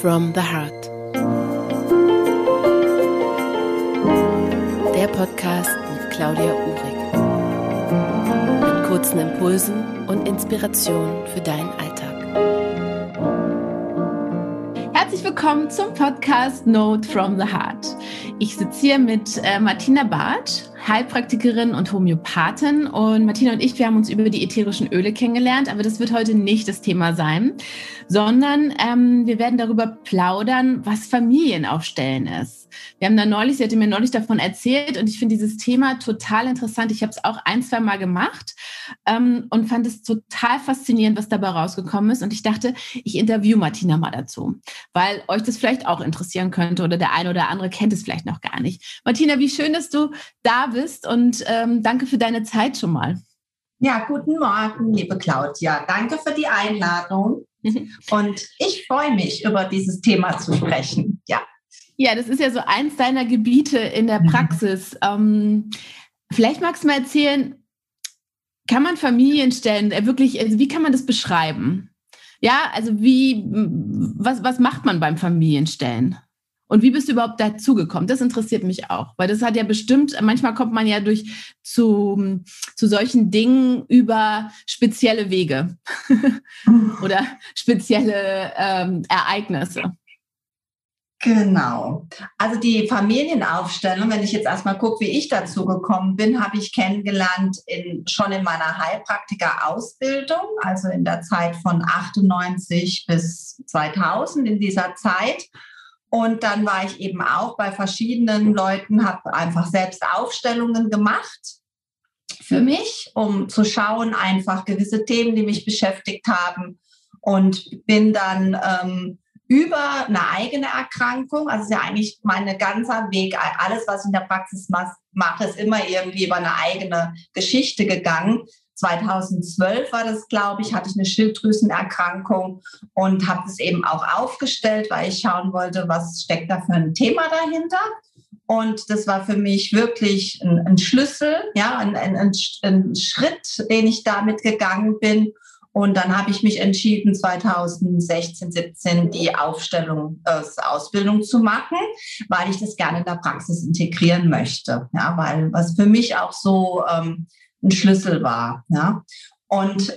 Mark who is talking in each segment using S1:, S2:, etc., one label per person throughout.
S1: from the Heart. Der Podcast mit Claudia Uhrig. Mit kurzen Impulsen und Inspirationen für deinen Alltag.
S2: Herzlich willkommen zum Podcast Note from the Heart. Ich sitze hier mit äh, Martina Bartsch, Heilpraktikerin und Homöopathin. Und Martina und ich, wir haben uns über die ätherischen Öle kennengelernt, aber das wird heute nicht das Thema sein, sondern ähm, wir werden darüber plaudern, was Familienaufstellen ist. Wir haben da neulich, sie hatte mir neulich davon erzählt und ich finde dieses Thema total interessant. Ich habe es auch ein, zwei Mal gemacht ähm, und fand es total faszinierend, was dabei rausgekommen ist. Und ich dachte, ich interview Martina mal dazu, weil euch das vielleicht auch interessieren könnte oder der eine oder andere kennt es vielleicht noch gar nicht. Martina, wie schön, dass du da bist und ähm, danke für deine Zeit schon mal.
S3: Ja, guten Morgen, liebe Claudia. Danke für die Einladung. Und ich freue mich, über dieses Thema zu sprechen. Ja.
S2: Das ist ja so eins deiner Gebiete in der mhm. Praxis. Ähm, vielleicht magst du mal erzählen, kann man Familien stellen, äh, wirklich, also wie kann man das beschreiben? Ja, also wie, was, was macht man beim Familienstellen? Und wie bist du überhaupt dazugekommen? Das interessiert mich auch, weil das hat ja bestimmt, manchmal kommt man ja durch zu, zu solchen Dingen über spezielle Wege oder spezielle ähm, Ereignisse.
S3: Genau. Also die Familienaufstellung, wenn ich jetzt erstmal gucke, wie ich dazu gekommen bin, habe ich kennengelernt in, schon in meiner Heilpraktiker-Ausbildung, also in der Zeit von 98 bis 2000 in dieser Zeit. Und dann war ich eben auch bei verschiedenen Leuten, habe einfach selbst Aufstellungen gemacht für mich, um zu schauen, einfach gewisse Themen, die mich beschäftigt haben. Und bin dann ähm, über eine eigene Erkrankung. Also ist ja eigentlich mein ganzer Weg, alles, was ich in der Praxis mache, ist immer irgendwie über eine eigene Geschichte gegangen. 2012 war das, glaube ich, hatte ich eine Schilddrüsenerkrankung und habe es eben auch aufgestellt, weil ich schauen wollte, was steckt da für ein Thema dahinter. Und das war für mich wirklich ein, ein Schlüssel, ja, ein, ein, ein, Schritt, den ich damit gegangen bin. Und dann habe ich mich entschieden, 2016, 17 die Aufstellung, äh, Ausbildung zu machen, weil ich das gerne in der Praxis integrieren möchte. Ja, weil was für mich auch so ähm, ein Schlüssel war. Ja. Und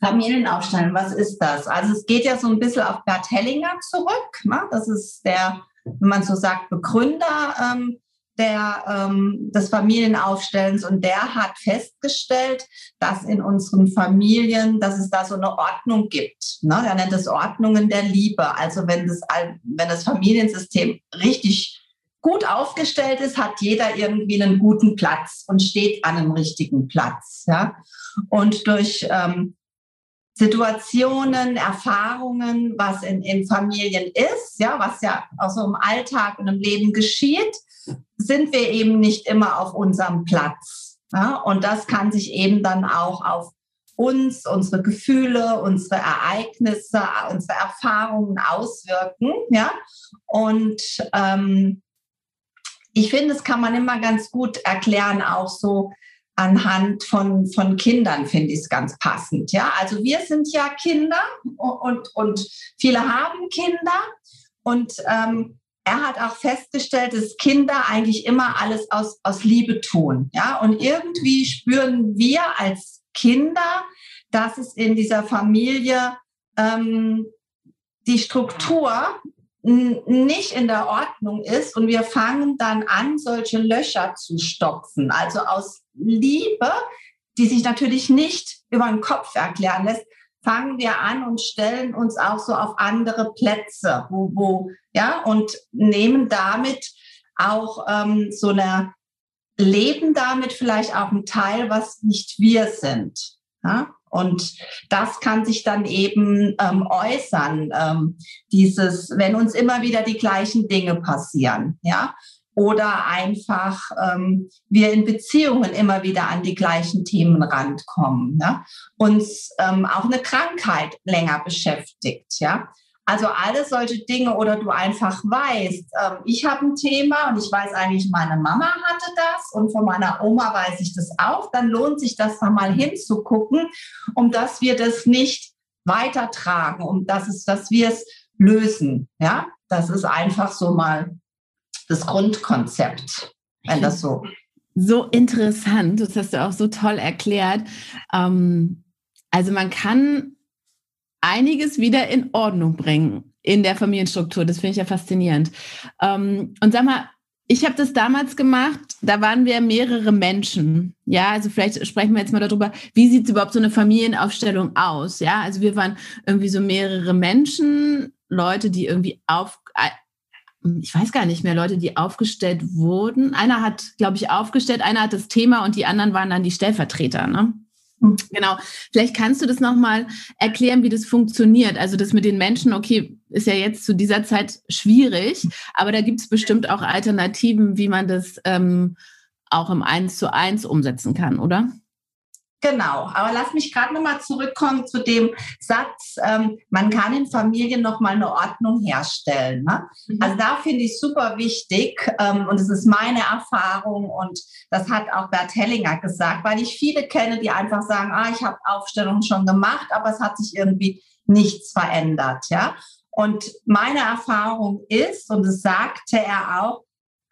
S3: Familienaufstellung, was ist das? Also es geht ja so ein bisschen auf Bert Hellinger zurück. Ne? Das ist der, wenn man so sagt, Begründer ähm, der, ähm, des Familienaufstellens und der hat festgestellt, dass in unseren Familien, dass es da so eine Ordnung gibt. Ne? Er nennt es Ordnungen der Liebe. Also wenn das, wenn das Familiensystem richtig gut aufgestellt ist, hat jeder irgendwie einen guten Platz und steht an einem richtigen Platz. Ja? Und durch ähm, Situationen, Erfahrungen, was in, in Familien ist, ja, was ja auch so im Alltag und im Leben geschieht, sind wir eben nicht immer auf unserem Platz. Ja? Und das kann sich eben dann auch auf uns, unsere Gefühle, unsere Ereignisse, unsere Erfahrungen auswirken. Ja? Und ähm, ich finde, das kann man immer ganz gut erklären, auch so anhand von, von Kindern finde ich es ganz passend. Ja, also wir sind ja Kinder und, und viele haben Kinder und ähm, er hat auch festgestellt, dass Kinder eigentlich immer alles aus, aus Liebe tun. Ja, und irgendwie spüren wir als Kinder, dass es in dieser Familie ähm, die Struktur nicht in der Ordnung ist und wir fangen dann an, solche Löcher zu stopfen. Also aus Liebe, die sich natürlich nicht über den Kopf erklären lässt, fangen wir an und stellen uns auch so auf andere Plätze, wo, wo ja, und nehmen damit auch ähm, so eine, leben damit vielleicht auch ein Teil, was nicht wir sind. Ja? Und das kann sich dann eben ähm, äußern, ähm, dieses, wenn uns immer wieder die gleichen Dinge passieren, ja, oder einfach ähm, wir in Beziehungen immer wieder an die gleichen Themen rankommen, ja? uns ähm, auch eine Krankheit länger beschäftigt, ja. Also alle solche Dinge oder du einfach weißt, ähm, ich habe ein Thema und ich weiß eigentlich, meine Mama hatte das und von meiner Oma weiß ich das auch, dann lohnt sich das da mal hinzugucken, um dass wir das nicht weitertragen, um dass, es, dass wir es lösen. Ja, das ist einfach so mal das Grundkonzept, wenn das so.
S2: So interessant, das hast du auch so toll erklärt. Ähm, also man kann einiges wieder in Ordnung bringen in der Familienstruktur. Das finde ich ja faszinierend. Ähm, und sag mal, ich habe das damals gemacht, da waren wir mehrere Menschen. Ja, also vielleicht sprechen wir jetzt mal darüber, wie sieht überhaupt so eine Familienaufstellung aus? Ja, also wir waren irgendwie so mehrere Menschen, Leute, die irgendwie auf, ich weiß gar nicht mehr, Leute, die aufgestellt wurden. Einer hat, glaube ich, aufgestellt, einer hat das Thema und die anderen waren dann die Stellvertreter. Ne? Genau. Vielleicht kannst du das nochmal erklären, wie das funktioniert. Also das mit den Menschen, okay, ist ja jetzt zu dieser Zeit schwierig, aber da gibt es bestimmt auch Alternativen, wie man das ähm, auch im Eins zu eins umsetzen kann, oder?
S3: Genau, aber lass mich gerade nochmal zurückkommen zu dem Satz, ähm, man kann in Familien nochmal eine Ordnung herstellen. Ne? Mhm. Also da finde ich super wichtig ähm, und es ist meine Erfahrung und das hat auch Bert Hellinger gesagt, weil ich viele kenne, die einfach sagen, ah, ich habe Aufstellungen schon gemacht, aber es hat sich irgendwie nichts verändert. Ja? Und meine Erfahrung ist, und das sagte er auch,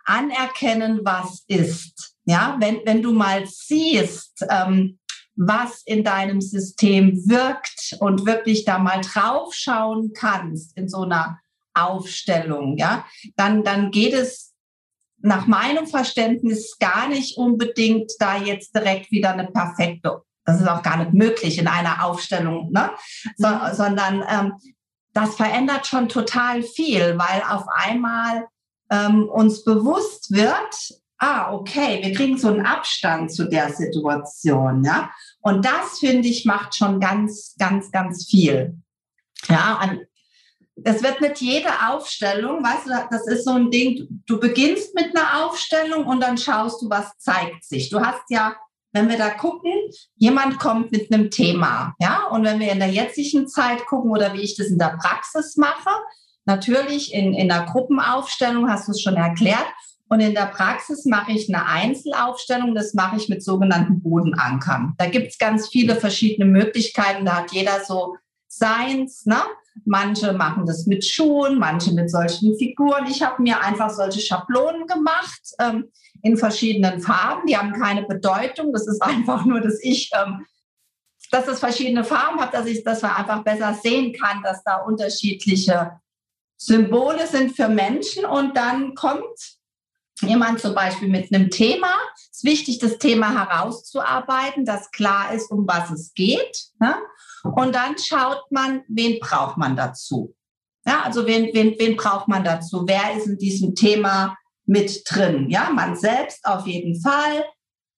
S3: anerkennen, was ist. Ja, wenn, wenn du mal siehst, ähm, was in deinem System wirkt und wirklich da mal draufschauen kannst in so einer Aufstellung, ja, dann, dann geht es nach meinem Verständnis gar nicht unbedingt da jetzt direkt wieder eine perfekte, das ist auch gar nicht möglich in einer Aufstellung, ne? So, mhm. sondern ähm, das verändert schon total viel, weil auf einmal ähm, uns bewusst wird, ah, okay, wir kriegen so einen Abstand zu der Situation, ja. Und das, finde ich, macht schon ganz, ganz, ganz viel. Ja, an, das wird nicht jede Aufstellung, weißt du, das ist so ein Ding, du beginnst mit einer Aufstellung und dann schaust du, was zeigt sich. Du hast ja, wenn wir da gucken, jemand kommt mit einem Thema, ja, und wenn wir in der jetzigen Zeit gucken oder wie ich das in der Praxis mache, natürlich in, in der Gruppenaufstellung hast du es schon erklärt, und in der Praxis mache ich eine Einzelaufstellung, das mache ich mit sogenannten Bodenankern. Da gibt es ganz viele verschiedene Möglichkeiten, da hat jeder so seins. Ne? Manche machen das mit Schuhen, manche mit solchen Figuren. Ich habe mir einfach solche Schablonen gemacht ähm, in verschiedenen Farben. Die haben keine Bedeutung. Das ist einfach nur, dass ich, ähm, dass es verschiedene Farben hat, dass ich, dass man einfach besser sehen kann, dass da unterschiedliche Symbole sind für Menschen. Und dann kommt jemand zum Beispiel mit einem Thema. Es ist wichtig, das Thema herauszuarbeiten, dass klar ist, um was es geht. Ne? Und dann schaut man, wen braucht man dazu. Ja, also wen, wen, wen braucht man dazu? Wer ist in diesem Thema mit drin? Ja, man selbst auf jeden Fall.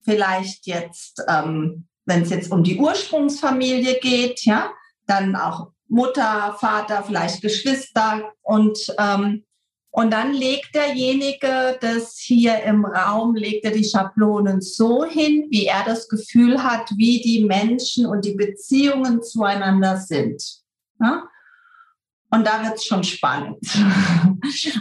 S3: Vielleicht jetzt, ähm, wenn es jetzt um die Ursprungsfamilie geht, ja, dann auch Mutter, Vater, vielleicht Geschwister und ähm, und dann legt derjenige das hier im Raum, legt er die Schablonen so hin, wie er das Gefühl hat, wie die Menschen und die Beziehungen zueinander sind. Ja? Und da wird es schon spannend.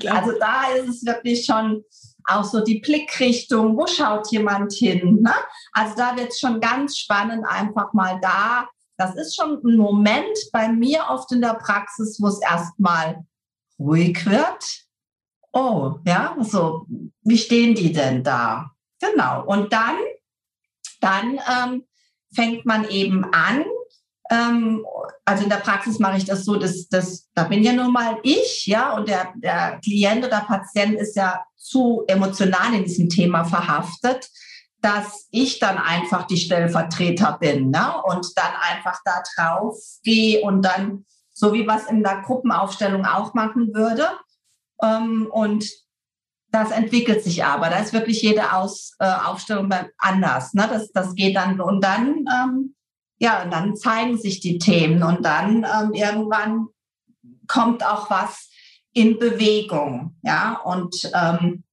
S3: Also da ist es wirklich schon auch so die Blickrichtung, wo schaut jemand hin? Ne? Also da wird es schon ganz spannend, einfach mal da. Das ist schon ein Moment bei mir oft in der Praxis, wo es erstmal ruhig wird oh, ja, so, wie stehen die denn da? Genau. Und dann, dann ähm, fängt man eben an. Ähm, also in der Praxis mache ich das so, dass, dass da bin ja nun mal ich, ja, und der, der Klient oder Patient ist ja zu emotional in diesem Thema verhaftet, dass ich dann einfach die Stellvertreter bin, ne? Und dann einfach da drauf gehe und dann, so wie was in der Gruppenaufstellung auch machen würde, und das entwickelt sich aber. Da ist wirklich jede Aus, äh, Aufstellung anders. Ne? Das, das geht dann und dann, ähm, ja, und dann zeigen sich die Themen und dann ähm, irgendwann kommt auch was in Bewegung. Ja, und ähm,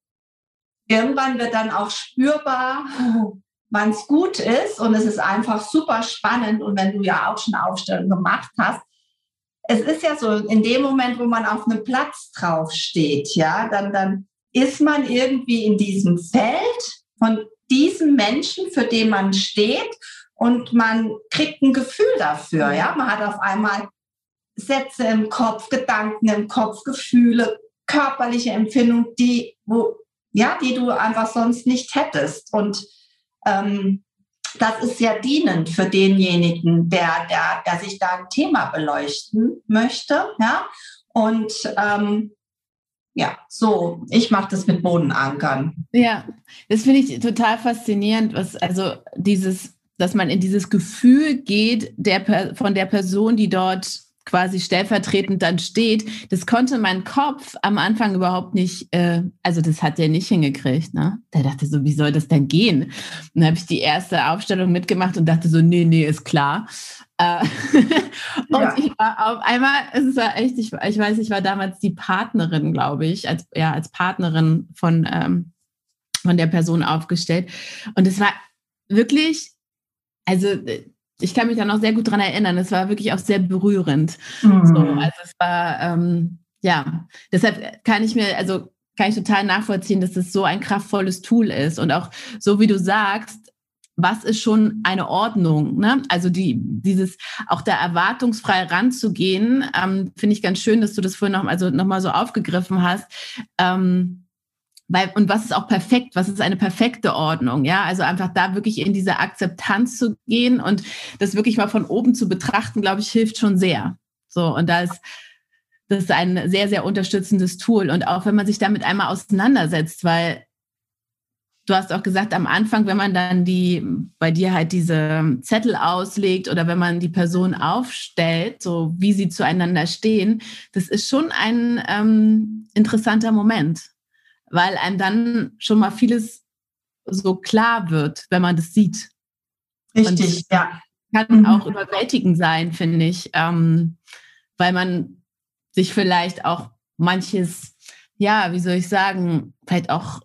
S3: irgendwann wird dann auch spürbar, wann es gut ist und es ist einfach super spannend. Und wenn du ja auch schon Aufstellungen gemacht hast, es ist ja so, in dem Moment, wo man auf einem Platz drauf steht, ja, dann, dann ist man irgendwie in diesem Feld von diesem Menschen, für den man steht und man kriegt ein Gefühl dafür, ja. Man hat auf einmal Sätze im Kopf, Gedanken im Kopf, Gefühle, körperliche Empfindungen, die, wo, ja, die du einfach sonst nicht hättest. Und ähm, das ist sehr dienend für denjenigen, der, der, der sich da ein Thema beleuchten möchte. Ja? Und ähm, ja, so, ich mache das mit Bodenankern.
S2: Ja, das finde ich total faszinierend, was also dieses, dass man in dieses Gefühl geht, der, von der Person, die dort quasi stellvertretend dann steht, das konnte mein Kopf am Anfang überhaupt nicht, äh, also das hat der nicht hingekriegt. Ne? Der dachte so, wie soll das denn gehen? Und dann habe ich die erste Aufstellung mitgemacht und dachte so, nee, nee, ist klar. Äh, und ja. ich war auf einmal, es war echt, ich, ich weiß, ich war damals die Partnerin, glaube ich, als, ja, als Partnerin von, ähm, von der Person aufgestellt. Und es war wirklich, also ich kann mich da noch sehr gut dran erinnern. Es war wirklich auch sehr berührend. Mhm. So, also es war, ähm, ja, deshalb kann ich mir, also kann ich total nachvollziehen, dass es so ein kraftvolles Tool ist. Und auch so wie du sagst, was ist schon eine Ordnung? Ne? Also die, dieses auch da erwartungsfrei ranzugehen, ähm, finde ich ganz schön, dass du das vorhin noch, also noch mal so aufgegriffen hast. Ähm, weil, und was ist auch perfekt? Was ist eine perfekte Ordnung? Ja, also einfach da wirklich in diese Akzeptanz zu gehen und das wirklich mal von oben zu betrachten, glaube ich, hilft schon sehr. So, und da ist, das ist ein sehr, sehr unterstützendes Tool. Und auch wenn man sich damit einmal auseinandersetzt, weil du hast auch gesagt, am Anfang, wenn man dann die, bei dir halt diese Zettel auslegt oder wenn man die Person aufstellt, so wie sie zueinander stehen, das ist schon ein ähm, interessanter Moment weil einem dann schon mal vieles so klar wird, wenn man das sieht.
S3: Richtig, Und ja.
S2: Kann mhm. auch überwältigend sein, finde ich, ähm, weil man sich vielleicht auch manches, ja, wie soll ich sagen, vielleicht auch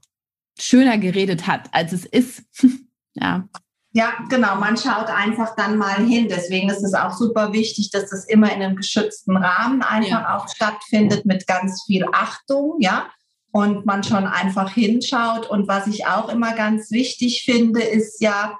S2: schöner geredet hat, als es ist. ja.
S3: Ja, genau. Man schaut einfach dann mal hin. Deswegen ist es auch super wichtig, dass das immer in einem geschützten Rahmen einfach ja. auch stattfindet mit ganz viel Achtung. Ja, und man schon einfach hinschaut. Und was ich auch immer ganz wichtig finde, ist ja,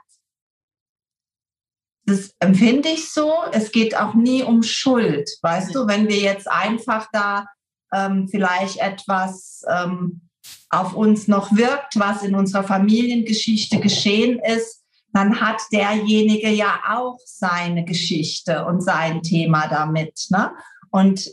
S3: das empfinde ich so, es geht auch nie um Schuld. Weißt du, wenn wir jetzt einfach da ähm, vielleicht etwas ähm, auf uns noch wirkt, was in unserer Familiengeschichte geschehen ist, dann hat derjenige ja auch seine Geschichte und sein Thema damit. Ne? Und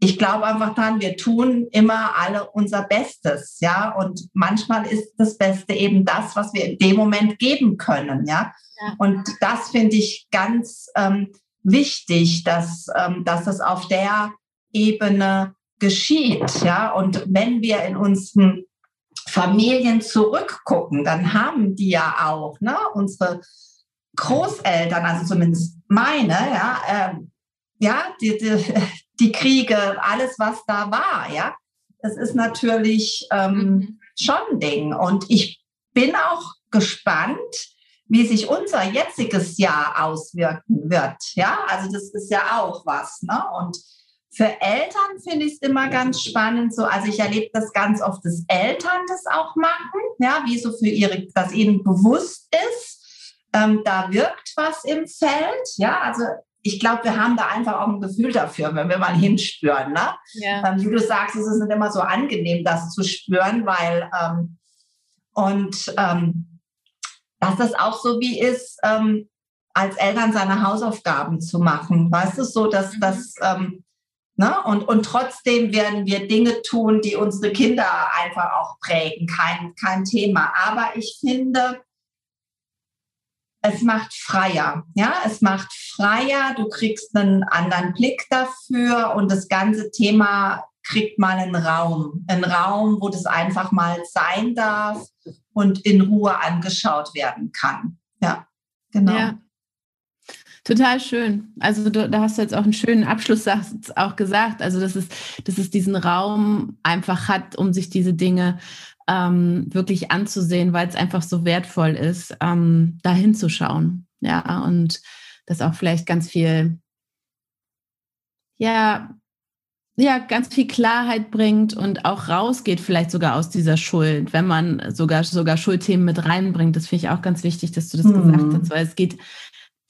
S3: ich glaube einfach dran, wir tun immer alle unser Bestes, ja. Und manchmal ist das Beste eben das, was wir in dem Moment geben können, ja. ja. Und das finde ich ganz ähm, wichtig, dass, ähm, dass das auf der Ebene geschieht, ja. Und wenn wir in unseren Familien zurückgucken, dann haben die ja auch, ne, unsere Großeltern, also zumindest meine, ja, äh, ja, die, die, die Kriege, alles, was da war, ja. Das ist natürlich ähm, mhm. schon ein Ding. Und ich bin auch gespannt, wie sich unser jetziges Jahr auswirken wird. Ja, also das ist ja auch was. Ne? Und für Eltern finde ich es immer ganz spannend. So, also ich erlebe das ganz oft, dass Eltern das auch machen, ja, wie so für ihre, dass ihnen bewusst ist, ähm, da wirkt was im Feld. Ja, also ich glaube, wir haben da einfach auch ein Gefühl dafür, wenn wir mal hinspüren. Ne? Ja. Ähm, wie du sagst, es ist nicht immer so angenehm, das zu spüren, weil ähm, und ähm, dass das auch so wie ist, ähm, als Eltern seine Hausaufgaben zu machen. Weißt du, so, dass mhm. das ähm, Ne? Und, und trotzdem werden wir Dinge tun, die unsere Kinder einfach auch prägen. Kein, kein Thema. Aber ich finde, es macht freier. Ja, es macht freier. Du kriegst einen anderen Blick dafür und das ganze Thema kriegt mal einen Raum. Einen Raum, wo das einfach mal sein darf und in Ruhe angeschaut werden kann. Ja, genau. Ja.
S2: Total schön. Also du, da hast du jetzt auch einen schönen Abschlusssatz auch gesagt. Also dass es, dass es diesen Raum einfach hat, um sich diese Dinge ähm, wirklich anzusehen, weil es einfach so wertvoll ist, ähm, da hinzuschauen. Ja, und das auch vielleicht ganz viel, ja, ja, ganz viel Klarheit bringt und auch rausgeht, vielleicht sogar aus dieser Schuld, wenn man sogar, sogar Schuldthemen mit reinbringt. Das finde ich auch ganz wichtig, dass du das mhm. gesagt hast, weil es geht,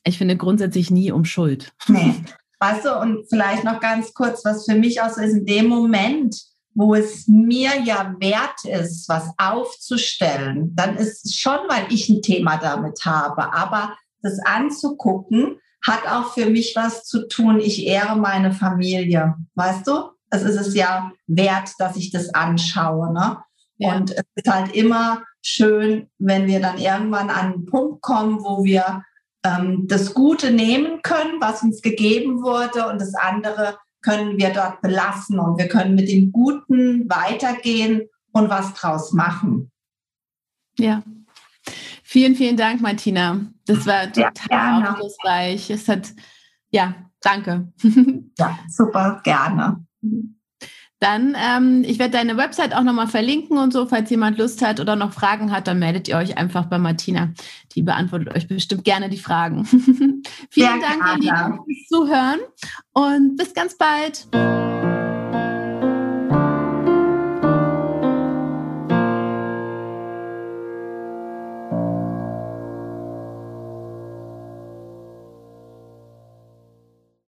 S2: ich finde, grundsätzlich nie um Schuld.
S3: Nee. weißt du, und vielleicht noch ganz kurz, was für mich auch so ist, in dem Moment, wo es mir ja wert ist, was aufzustellen, dann ist es schon, weil ich ein Thema damit habe. Aber das anzugucken, hat auch für mich was zu tun. Ich ehre meine Familie, weißt du? Es ist es ja wert, dass ich das anschaue. Ne? Ja. Und es ist halt immer schön, wenn wir dann irgendwann an einen Punkt kommen, wo wir ähm, das Gute nehmen können, was uns gegeben wurde, und das andere können wir dort belassen und wir können mit dem Guten weitergehen und was draus machen.
S2: Ja. Vielen, vielen Dank, Martina. Das war total ja, aufschlussreich. Es hat, ja, danke.
S3: Ja, super, gerne.
S2: Dann, ähm, ich werde deine Website auch nochmal verlinken und so, falls jemand Lust hat oder noch Fragen hat, dann meldet ihr euch einfach bei Martina. Die beantwortet euch bestimmt gerne die Fragen. Vielen Dank, ihr Lieben, fürs Zuhören und bis ganz bald.